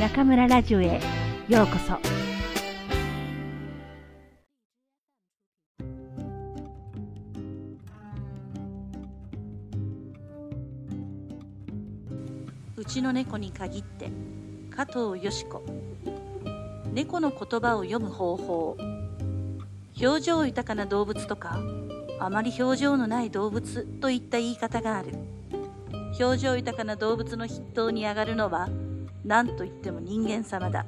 中村ラジオへようこそ。うちの猫に限って加藤よし子。猫の言葉を読む方法。表情豊かな動物とかあまり表情のない動物といった言い方がある。表情豊かな動物の筆頭に上がるのは何と言っても人間様だ。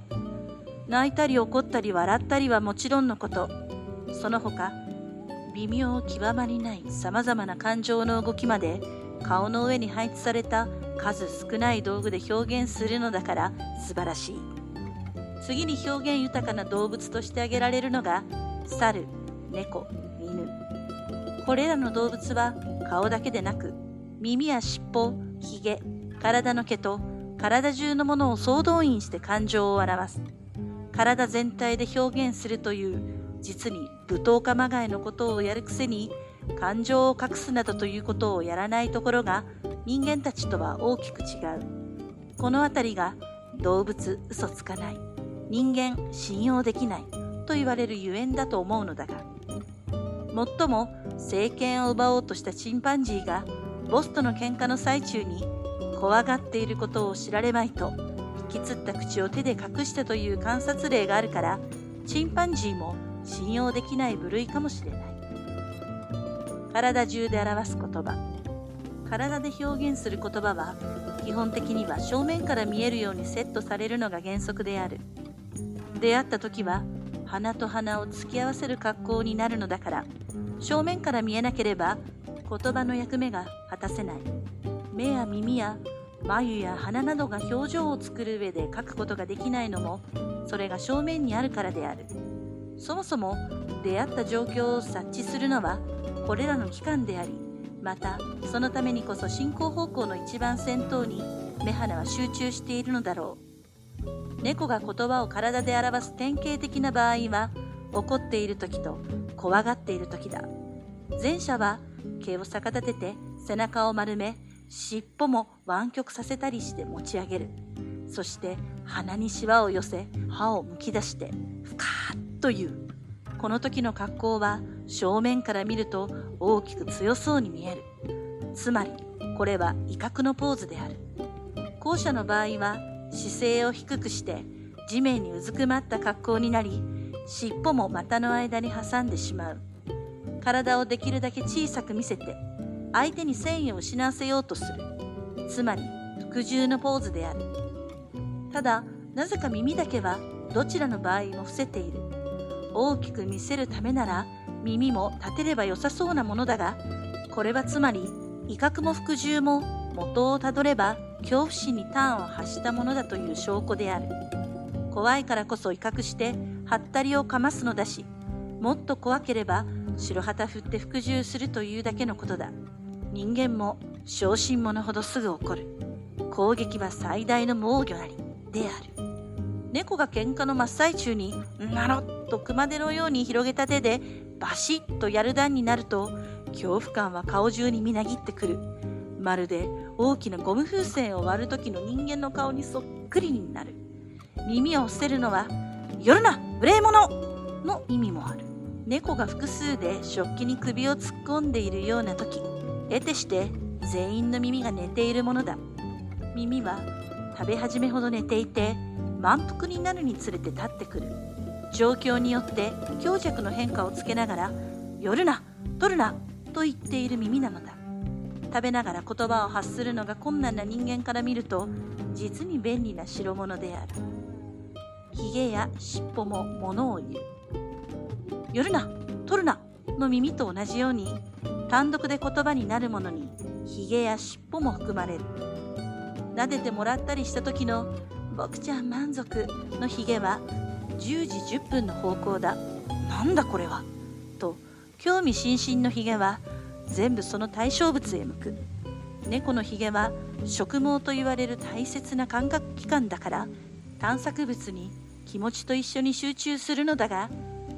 泣いたり怒ったり笑ったりはもちろんのこと。その他微妙極まりないさまざまな感情の動きまで顔の上に配置された数少ない道具で表現するのだから素晴らしい。次に表現豊かな動物として挙げられるのが猿猫犬。これらの動物は顔だけでなく耳や尻尾ひげ体の毛と体中のものを総動員して感情を表す。体全体で表現するという実に舞踏家まがいのことをやるくせに感情を隠すなどということをやらないところが人間たちとは大きく違う。この辺りが動物嘘つかない。人間信用できない。と言われるゆえんだと思うのだが。もっとも政権を奪おうとしたチンパンジーがボスとの喧嘩の最中に怖がっていることを知られまいと引きつった口を手で隠したという観察例があるからチンパンジーも信用できない部類かもしれない。体中で表す言葉体で表現する言葉は基本的には正面から見えるようにセットされるのが原則である。出会った時は鼻と鼻を突き合わせる格好になるのだから正面から見えなければ言葉の役目が果たせない。目や耳や眉や鼻などが表情を作る上で書くことができないのもそれが正面にあるからである。そもそも出会った状況を察知するのはこれらの器官でありまたそのためにこそ進行方向の一番先頭に目鼻は集中しているのだろう。猫が言葉を体で表す典型的な場合は怒っている時と怖がっている時だ。前者は毛を逆立てて背中を丸め尻尾も湾曲させたりして持ち上げる。そして鼻にしわを寄せ歯をむき出してふかーっという。この時の格好は正面から見ると大きく強そうに見える。つまりこれは威嚇のポーズである。後者の場合は姿勢を低くして地面にうずくまった格好になり尻尾も股の間に挟んでしまう。体をできるだけ小さく見せて相手に繊維を失わせようとする。つまり服従のポーズである。ただなぜか耳だけはどちらの場合も伏せている。大きく見せるためなら耳も立てれば良さそうなものだがこれはつまり威嚇も服従も元をたどれば恐怖心に端を発したものだという証拠である。怖いからこそ威嚇してはったりをかますのだしもっと怖ければ白旗振って服従するというだけのことだ。人間も小心者ほどすぐ怒る。攻撃は最大の防御なりである。猫が喧嘩の真っ最中になろっと熊手のように広げた手でバシッとやる段になると恐怖感は顔中にみなぎってくる。まるで大きなゴム風船を割る時の人間の顔にそっくりになる。耳を伏せるのは「夜な無礼者!」の意味もある。猫が複数で食器に首を突っ込んでいるような時。得てして全員の耳が寝ているものだ。耳は食べ始めほど寝ていて満腹になるにつれて立ってくる。状況によって強弱の変化をつけながら「寄るな取るな」と言っている耳なのだ。食べながら言葉を発するのが困難な人間から見ると実に便利な代物である。ひげや尻尾も物を言う寄るな取るなの耳と同じように単独で言葉になるものにひげや尻尾も含まれる。撫でてもらったりした時の「僕ちゃん満足」のひげは10時10分の方向だなんだこれはと興味津々のひげは全部その対象物へ向く。猫のひげは植毛と言われる大切な感覚器官だから探索物に気持ちと一緒に集中するのだが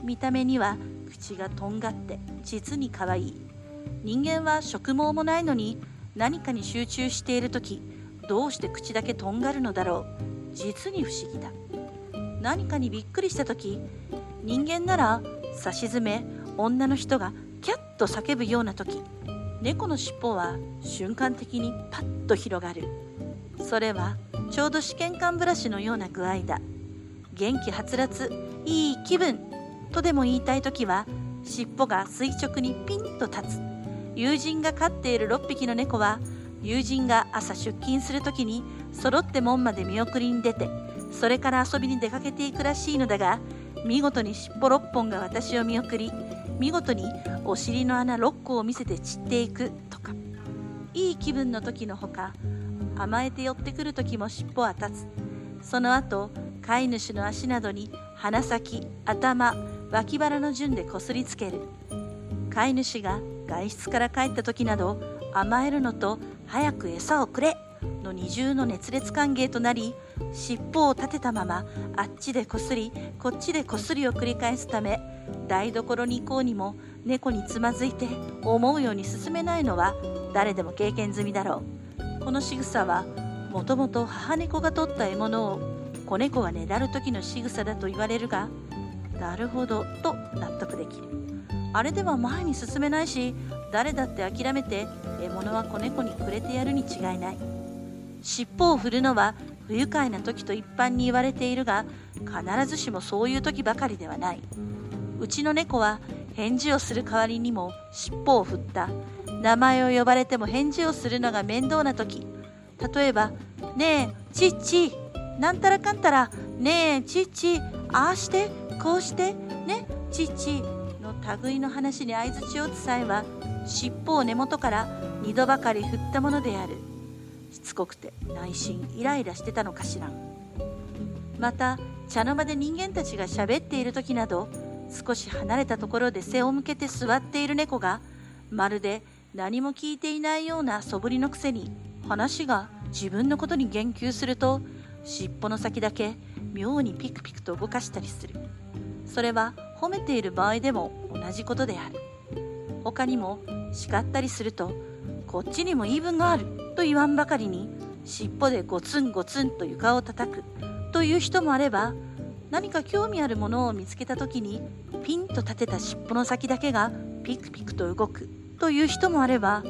見た目には口がとんがって実に可愛い。人間は植毛もないのに何かに集中している時どうして口だけとんがるのだろう。実に不思議だ。何かにびっくりした時人間ならさしずめ女の人がキャッと叫ぶような時猫の尻尾は瞬間的にパッと広がる。それはちょうど試験管ブラシのような具合だ。元気はつらついい気分とでも言いたい時は尻尾が垂直にピンと立つ。友人が飼っている6匹の猫は友人が朝出勤する時に揃って門まで見送りに出てそれから遊びに出かけていくらしいのだが見事に尻尾6本が私を見送り見事にお尻の穴6個を見せて散っていくとかいい気分の時のほか甘えて寄ってくる時も尻尾は立つ。その後飼い主の足などに鼻先頭脇腹の順でこすりつける。飼い主が外出から帰った時など甘えるのと早く餌をくれの二重の熱烈歓迎となり尻尾を立てたままあっちでこすりこっちでこすりを繰り返すため台所に行こうにも猫につまずいて思うように進めないのは誰でも経験済みだろう。この仕草はもともと母猫が取った獲物を子猫がねだる時の仕草だと言われるがなるほどと納得できる。あれでは前に進めないし誰だって諦めて獲物は子猫にくれてやるに違いない。尻尾を振るのは不愉快な時と一般に言われているが必ずしもそういう時ばかりではない。うちの猫は返事をする代わりにも尻尾を振った。名前を呼ばれても返事をするのが面倒な時。例えば「ねえちっちなんたらかんたらねえちっちああしてこうして。ねちっち」類の話に相づちをつさえは尻尾を根元から2度ばかり振ったものである。しつこくて内心イライラしてたのかしら。また茶の間で人間たちが喋っている時など少し離れたところで背を向けて座っている猫がまるで何も聞いていないような素振りのくせに話が自分のことに言及すると尻尾の先だけ妙にピクピクと動かしたりする。それは褒めている場合でも同じことである。他にも叱ったりするとこっちにも言い分があると言わんばかりに尻尾でゴツンゴツンと床を叩くという人もあれば何か興味あるものを見つけた時にピンと立てた尻尾の先だけがピクピクと動くという人もあれば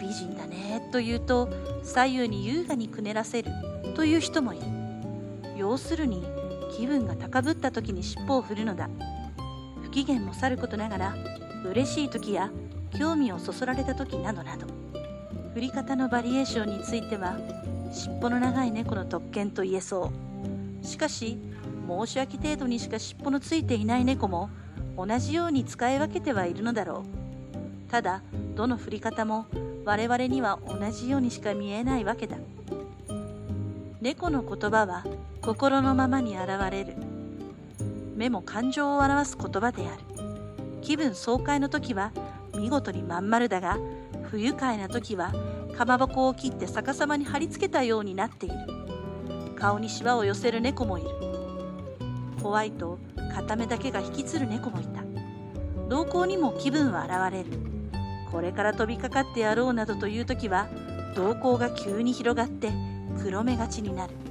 美人だねと言うと左右に優雅にくねらせるという人もいる。要するに気分が高ぶった時に尻尾を振るのだ。不機嫌もさることながら嬉しい時や興味をそそられた時などなど振り方のバリエーションについては尻尾の長い猫の特権と言えそう。しかし申し訳程度にしか尻尾のついていない猫も同じように使い分けてはいるのだろう。ただどの振り方も我々には同じようにしか見えないわけだ。猫の言葉は心のままに現れる。目も感情を表す言葉である。気分爽快の時は見事にまん丸だが不愉快な時はかまぼこを切って逆さまに貼り付けたようになっている。顔にしわを寄せる猫もいる。怖いと片目だけが引きつる猫もいた。瞳孔にも気分は現れる。これから飛びかかってやろうなどという時は瞳孔が急に広がって黒目がちになる。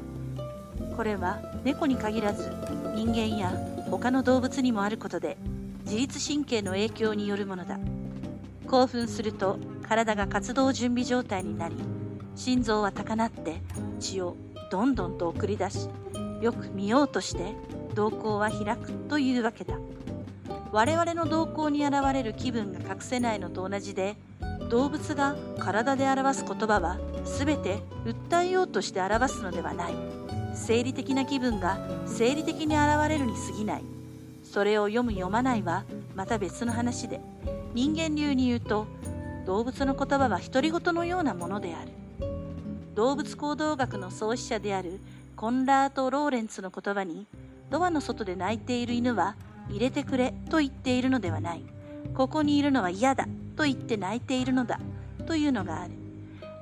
これは猫に限らず人間や他の動物にもあることで自律神経の影響によるものだ。興奮すると体が活動準備状態になり心臓は高鳴って血をどんどんと送り出しよく見ようとして瞳孔は開くというわけだ。我々の瞳孔に現れる気分が隠せないのと同じで動物が体で表す言葉は全て訴えようとして表すのではない。生理的な気分が生理的に現れるに過ぎない。それを読む読まないはまた別の話で。人間流に言うと動物の言葉は独り言のようなものである。動物行動学の創始者であるコンラート・ローレンツの言葉にドアの外で泣いている犬は入れてくれと言っているのではない。ここにいるのは嫌だと言って泣いているのだというのがある。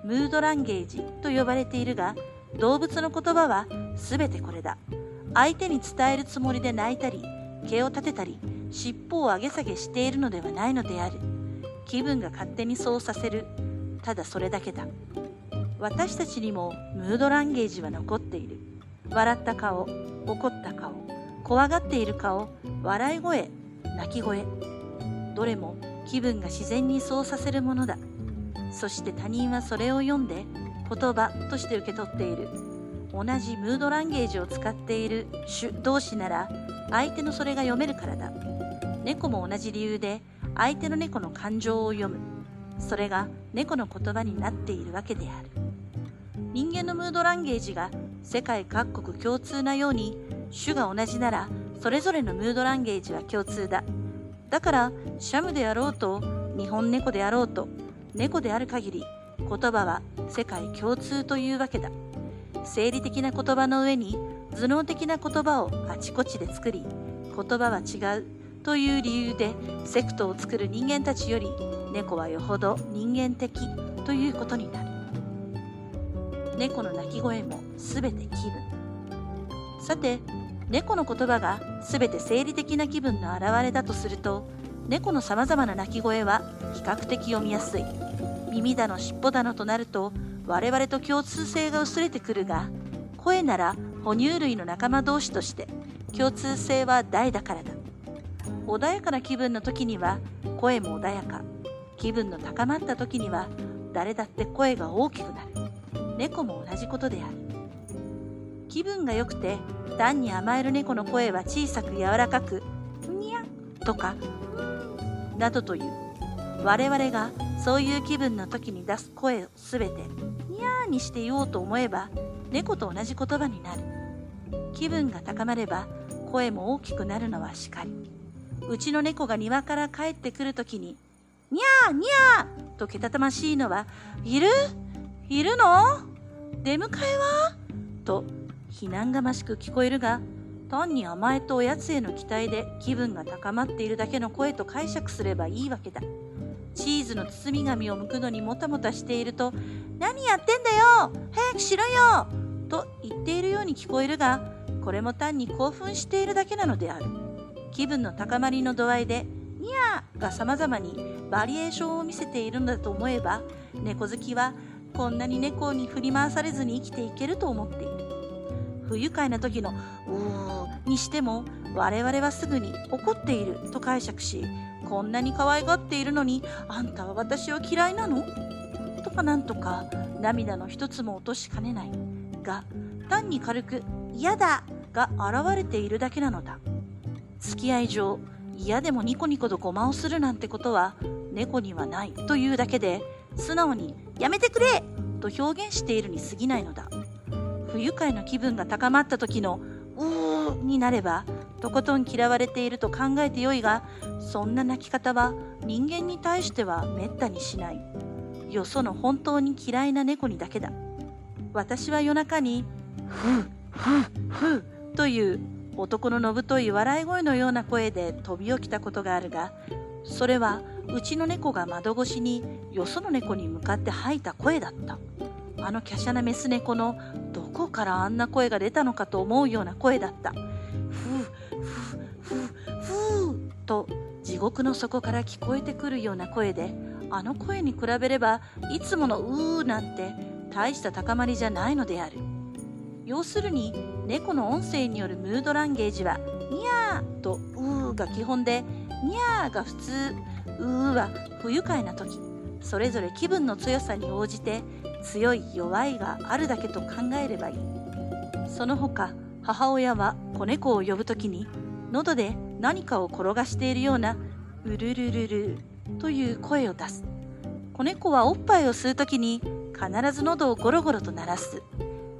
ムードランゲージと呼ばれているが動物の言葉は全てこれだ。相手に伝えるつもりで泣いたり毛を立てたり尻尾を上げ下げしているのではないのである。気分が勝手にそうさせる。ただそれだけだ。私たちにもムードランゲージは残っている。笑った顔怒った顔怖がっている顔笑い声泣き声。どれも気分が自然にそうさせるものだ。そして他人はそれを読んで言葉として受け取っている。同じムードランゲージを使っている主同士なら相手のそれが読めるからだ。猫も同じ理由で相手の猫の感情を読む。それが猫の言葉になっているわけである。人間のムードランゲージが世界各国共通なように種が同じならそれぞれのムードランゲージは共通だ。だからシャムであろうと日本猫であろうと猫である限り言葉は世界共通というわけだ。生理的な言葉の上に頭脳的な言葉をあちこちで作り言葉は違うという理由でセクトを作る人間たちより猫はよほど人間的ということになる。猫の鳴き声もすべて気分。さて猫の言葉がすべて生理的な気分の表れだとすると猫のさまざまな鳴き声は比較的読みやすい。耳だの尻尾だのとなると我々と共通性が薄れてくるが声なら哺乳類の仲間同士として共通性は大だからだ。穏やかな気分の時には声も穏やか。気分の高まった時には誰だって声が大きくなる。猫も同じことである。気分が良くて単に甘える猫の声は小さく柔らかく「にゃ」とか「などという。我々がそういう気分の時に出す声をすべて「にゃー」にして言おうと思えば猫と同じ言葉になる。気分が高まれば声も大きくなるのはしかり。うちの猫が庭から帰ってくる時に「にゃーにゃー」とけたたましいのはいる？いるの？出迎えは？と非難がましく聞こえるが単に甘えとおやつへの期待で気分が高まっているだけの声と解釈すればいいわけだ。チーズの包み紙を剥くのにもたもたしていると「何やってんだよ早くしろよ!」と言っているように聞こえるがこれも単に興奮しているだけなのである気分の高まりの度合いで「ニャー」が様々にバリエーションを見せているのだと思えば猫好きはこんなに猫に振り回されずに生きていけると思っている不愉快な時の「うー」にしても我々はすぐに怒っていると解釈しこんなに可愛がっているのにあんたは私を嫌いなの？とかなんとか涙の一つも落としかねないが単に軽く「嫌だ!」が現れているだけなのだ付き合い上嫌でもニコニコとごまをするなんてことは猫にはないというだけで素直に「やめてくれ!」と表現しているに過ぎないのだ不愉快な気分が高まった時の「うー」になればとことん嫌われていると考えてよいがそんな泣き方は人間に対してはめったにしない。よその本当に嫌いな猫にだけだ。私は夜中に「ふうふうふう」という男ののぶとい笑い声のような声で飛び起きたことがあるがそれはうちの猫が窓越しによその猫に向かって吐いた声だった。あの華奢なメス猫のどこからあんな声が出たのかと思うような声だった。と地獄の底から聞こえてくるような声であの声に比べればいつものうーなんて大した高まりじゃないのである。要するに猫の音声によるムードランゲージはニャーとうーが基本でニャーが普通うーは不愉快な時。それぞれ気分の強さに応じて強い弱いがあるだけと考えればいい。その他母親は子猫を呼ぶ時に喉で何かを転がしているようなうるるるるという声を出す。子猫はおっぱいを吸う時に必ず喉をゴロゴロと鳴らす。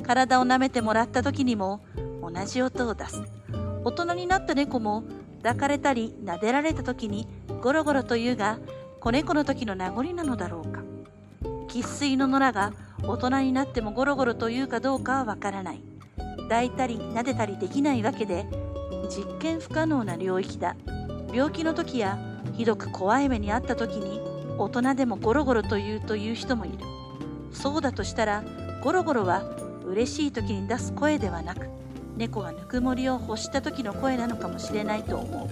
体を舐めてもらった時にも同じ音を出す。大人になった猫も抱かれたり撫でられた時にゴロゴロというが子猫の時の名残なのだろうか。生粋の野良が大人になってもゴロゴロというかどうかはわからない。抱いたり撫でたりできないわけで実験不可能な領域だ。病気の時やひどく怖い目にあった時に大人でもゴロゴロと言うという人もいる。そうだとしたらゴロゴロは嬉しい時に出す声ではなく猫がぬくもりを欲した時の声なのかもしれないと思う。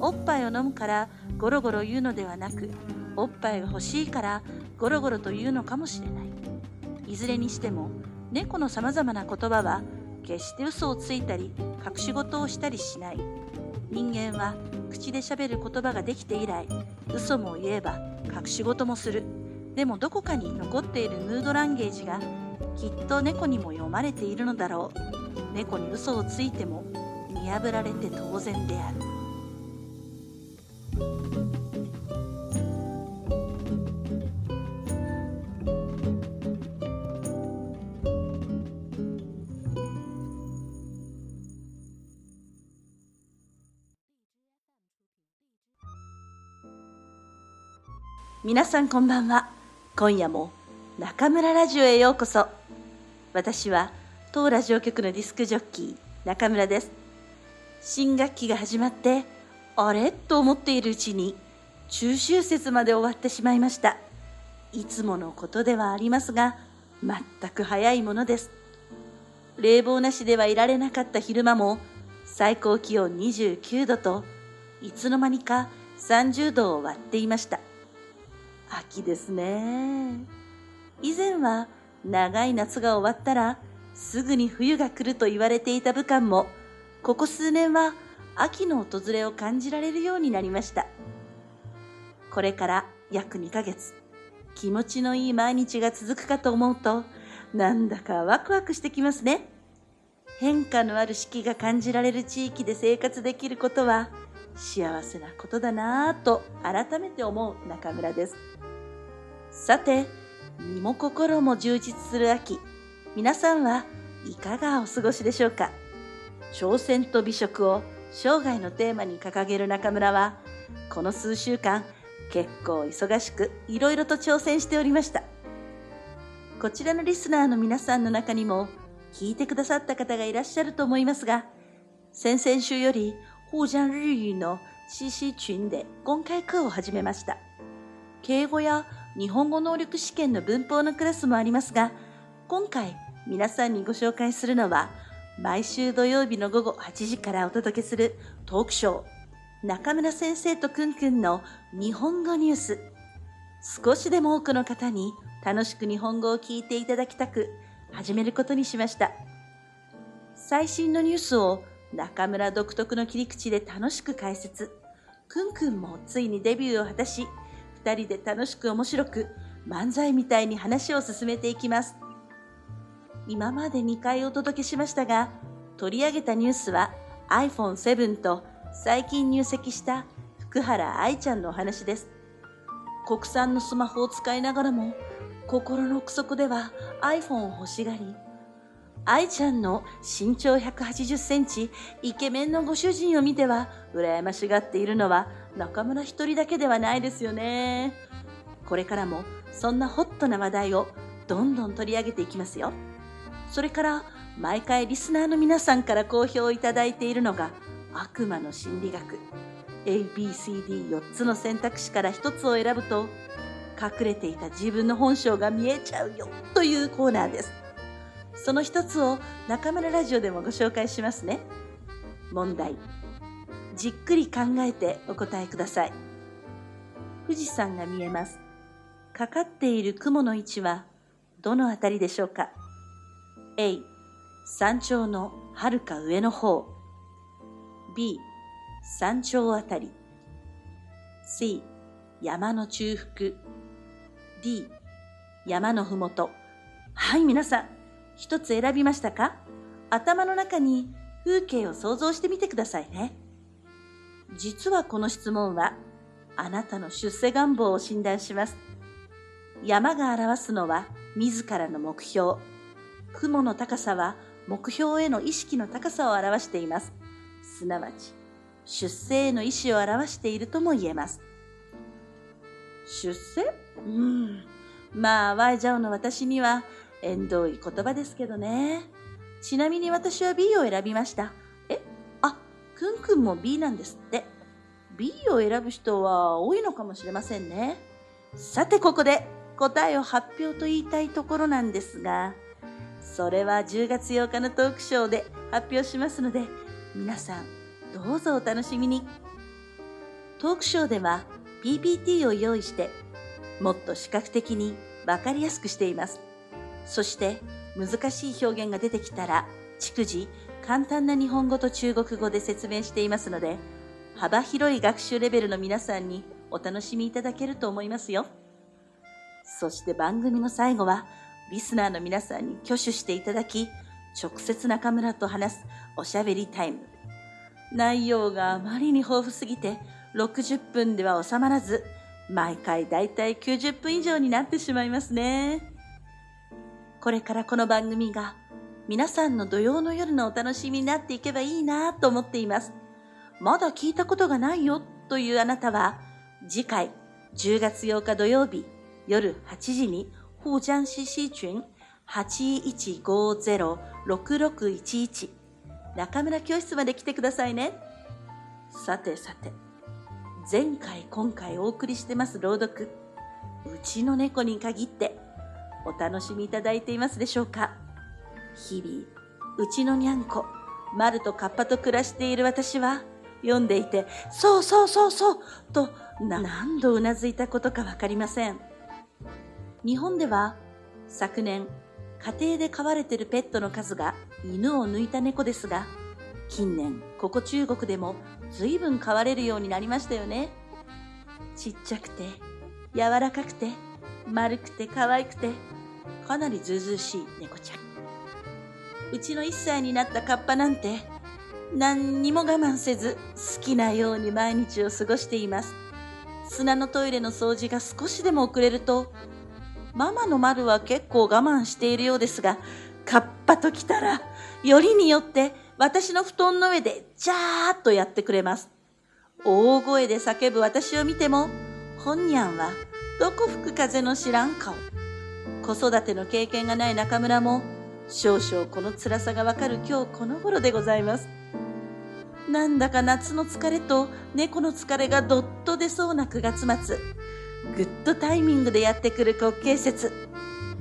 おっぱいを飲むからゴロゴロ言うのではなくおっぱいが欲しいからゴロゴロと言うのかもしれない。いずれにしても猫のさまざまな言葉は決して嘘をついたり隠し事をしたりしない。人間は口でしゃべる言葉ができて以来嘘も言えば隠し事もする。でもどこかに残っているムードランゲージがきっと猫にも読まれているのだろう。猫に嘘をついても見破られて当然である。皆さんこんばんは。今夜も中村ラジオへようこそ。私は当ラジオ局のディスクジョッキー中村です。新学期が始まってあれ？と思っているうちに中秋節まで終わってしまいました。いつものことではありますが全く早いものです。冷房なしではいられなかった昼間も最高気温29度といつの間にか30度を割っていました。秋ですね。以前は長い夏が終わったらすぐに冬が来ると言われていた武漢もここ数年は秋の訪れを感じられるようになりました。これから約2ヶ月、気持ちのいい毎日が続くかと思うとなんだかワクワクしてきますね。変化のある四季が感じられる地域で生活できることは幸せなことだなぁと改めて思う中村です。さて、身も心も充実する秋。皆さんはいかがお過ごしでしょうか？挑戦と美食を生涯のテーマに掲げる中村は、この数週間結構忙しくいろいろと挑戦しておりました。こちらのリスナーの皆さんの中にも聞いてくださった方がいらっしゃると思いますが、先々週より互江日語の CC 群で公開課を始めました。敬語や日本語能力試験の文法のクラスもありますが、今回皆さんにご紹介するのは、毎週土曜日の午後8時からお届けするトークショー、中村先生とくんくんの日本語ニュース。少しでも多くの方に楽しく日本語を聞いていただきたく、始めることにしました。最新のニュースを中村独特の切り口で楽しく解説。くんくんもついにデビューを果たし、二人で楽しく面白く漫才みたいに話を進めていきます。今まで2回お届けしましたが、取り上げたニュースは iPhone7 と最近入籍した福原愛ちゃんのお話です。国産のスマホを使いながらも心の奥底では iPhone を欲しがり、愛ちゃんの身長180センチ、イケメンのご主人を見ては、羨ましがっているのは中村一人だけではないですよね。これからもそんなホットな話題をどんどん取り上げていきますよ。それから毎回リスナーの皆さんから好評いただいているのが悪魔の心理学。ABCD4 つの選択肢から1つを選ぶと隠れていた自分の本性が見えちゃうよというコーナーです。その一つを中村ラジオでもご紹介しますね。問題。じっくり考えてお答えください。富士山が見えます。かかっている雲の位置はどのあたりでしょうか ?A、山頂のはるか上の方。B、山頂あたり。C、山の中腹。D、山のふもと。はい、皆さん。一つ選びましたか？頭の中に風景を想像してみてくださいね。実はこの質問は、あなたの出世願望を診断します。山が表すのは自らの目標。雲の高さは目標への意識の高さを表しています。すなわち、出世への意思を表しているとも言えます。出世？うん。まあ、ワイジャオの私には縁遠い言葉ですけどね。ちなみに私は B を選びました。も B なんですって。B を選ぶ人は多いのかもしれませんね。さてここで答えを発表と言いたいところなんですが、それは10月8日のトークショーで発表しますので、皆さんどうぞお楽しみに。トークショーでは PPT を用意して、もっと視覚的にわかりやすくしています。そして難しい表現が出てきたら逐次簡単な日本語と中国語で説明していますので、幅広い学習レベルの皆さんにお楽しみいただけると思いますよ。そして番組の最後は、リスナーの皆さんに挙手していただき、直接中村と話すおしゃべりタイム。内容があまりに豊富すぎて、60分では収まらず、毎回だいたい90分以上になってしまいますね。これからこの番組が皆さんの土曜の夜のお楽しみになっていけばいいなと思っています。まだ聞いたことがないよというあなたは、次回10月8日土曜日夜8時に、互江西西群81506611中村教室まで来てくださいね。さてさて、前回今回お送りしてます朗読、うちの猫に限ってお楽しみいただいていますでしょうか？日々、うちのにゃんこ、マルとカッパと暮らしている私は、読んでいて、そうそうそうそうと何度うなずいたことかわかりません。日本では昨年、家庭で飼われているペットの数が犬を抜いた猫ですが、近年、ここ中国でも随分飼われるようになりましたよね。ちっちゃくて、柔らかくて、丸くて可愛くて、かなりずうずうしい猫ちゃん。うちの1歳になったカッパなんて、何にも我慢せず好きなように毎日を過ごしています。砂のトイレの掃除が少しでも遅れると、ママの丸は結構我慢しているようですが、カッパと来たら、よりによって私の布団の上でジャーっとやってくれます。大声で叫ぶ私を見ても、本にゃんはどこ吹く風の知らん顔。子育ての経験がない中村も、少々この辛さがわかる今日この頃でございます。なんだか夏の疲れと猫の疲れがどっと出そうな9月末。グッドタイミングでやってくる国慶節。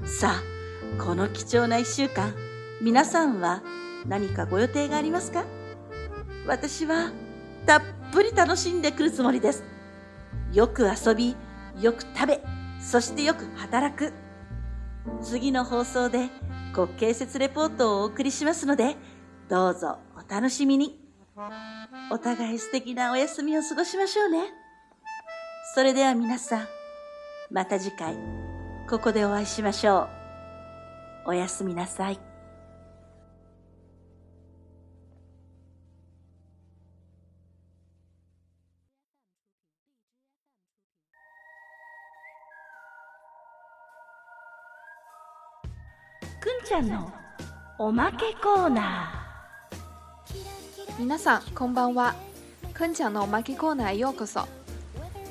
さあ、この貴重な一週間、皆さんは何かご予定がありますか？私はたっぷり楽しんでくるつもりです。よく遊び、よく食べ、そしてよく働く。次の放送で国慶節レポートをお送りしますので、どうぞお楽しみに。お互い素敵なお休みを過ごしましょうね。それでは皆さん、また次回、ここでお会いしましょう。おやすみなさい。くんちゃんのおまけコーナ皆さんこんばんは。坤讲的 Maki Corner ようこそ。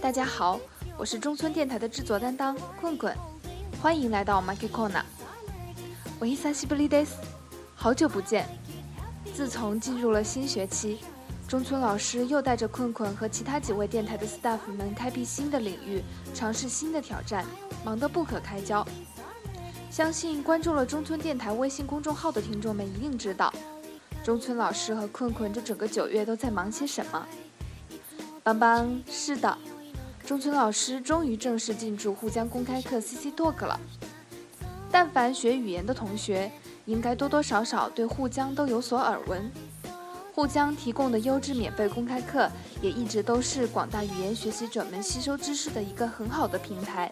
大家好，我是中村电台的制作担当困困，欢迎来到 Maki Corner。我久しぶりです，好久不见。自从进入了新学期，中村老师又带着困困和其他几位电台的 staff 们开辟新的领域，尝试新的挑战，忙得不可开交。 相信关注了中村电台微信公众号的听众们一定知道。中村老师和困困这整个九月都在忙些什么？邦邦，是的，中村老师终于正式进驻沪江公开课 CC Talk 了。但凡学语言的同学，应该多多少少对沪江都有所耳闻。沪江提供的优质免费公开课，也一直都是广大语言学习者们吸收知识的一个很好的平台。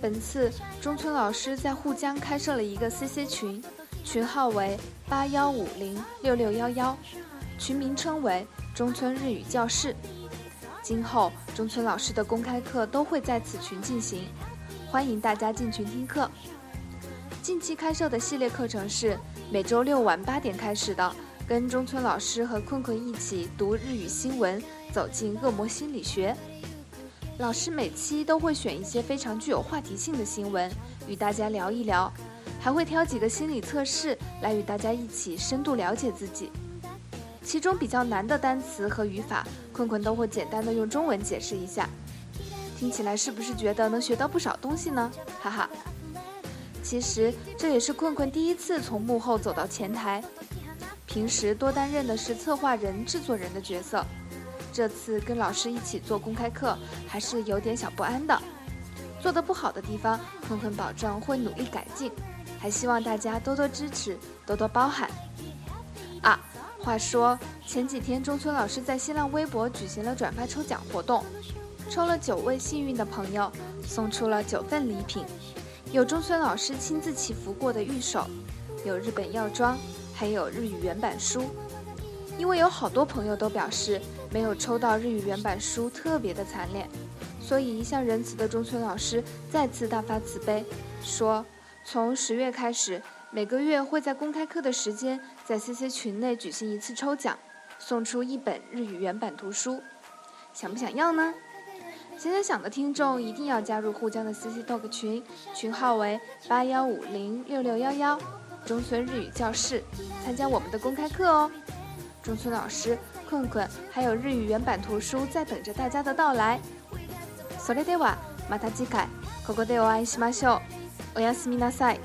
本次中村老师在沪江开设了一个 CC 群。群号为八幺五零六六幺幺，群名称为中村日语教室。今后中村老师的公开课都会在此群进行，欢迎大家进群听课。近期开设的系列课程是每周六晚八点开始的，跟中村老师和困困一起读日语新闻，走进恶魔心理学。老师每期都会选一些非常具有话题性的新闻，与大家聊一聊。还会挑几个心理测试来与大家一起深度了解自己，其中比较难的单词和语法，困困都会简单的用中文解释一下。听起来是不是觉得能学到不少东西呢？哈哈。其实这也是困困第一次从幕后走到前台，平时多担任的是策划人、制作人的角色，这次跟老师一起做公开课，还是有点小不安的。做得不好的地方，坤坤保证会努力改进。还希望大家多多支持，多多包涵。啊话说前几天中村老师在新浪微博举行了转发抽奖活动，抽了九位幸运的朋友，送出了九份礼品，有中村老师亲自祈福过的玉手，有日本药妆，还有日语原版书。因为有好多朋友都表示没有抽到日语原版书，特别的惨烈，所以一向仁慈的中村老师再次大发慈悲，说从十月开始。每个月会在公开课的时间，在 CC 群内举行一次抽奖，送出一本日语原版图书，想不想要呢？想想想的听众一定要加入沪江的 CC Talk 群，群号为八幺五零六六幺幺，中村日语教室，参加我们的公开课哦。中村老师、困困还有日语原版图书在等着大家的到来。それではまた次回ここでお会いしましょう。おやすみなさい。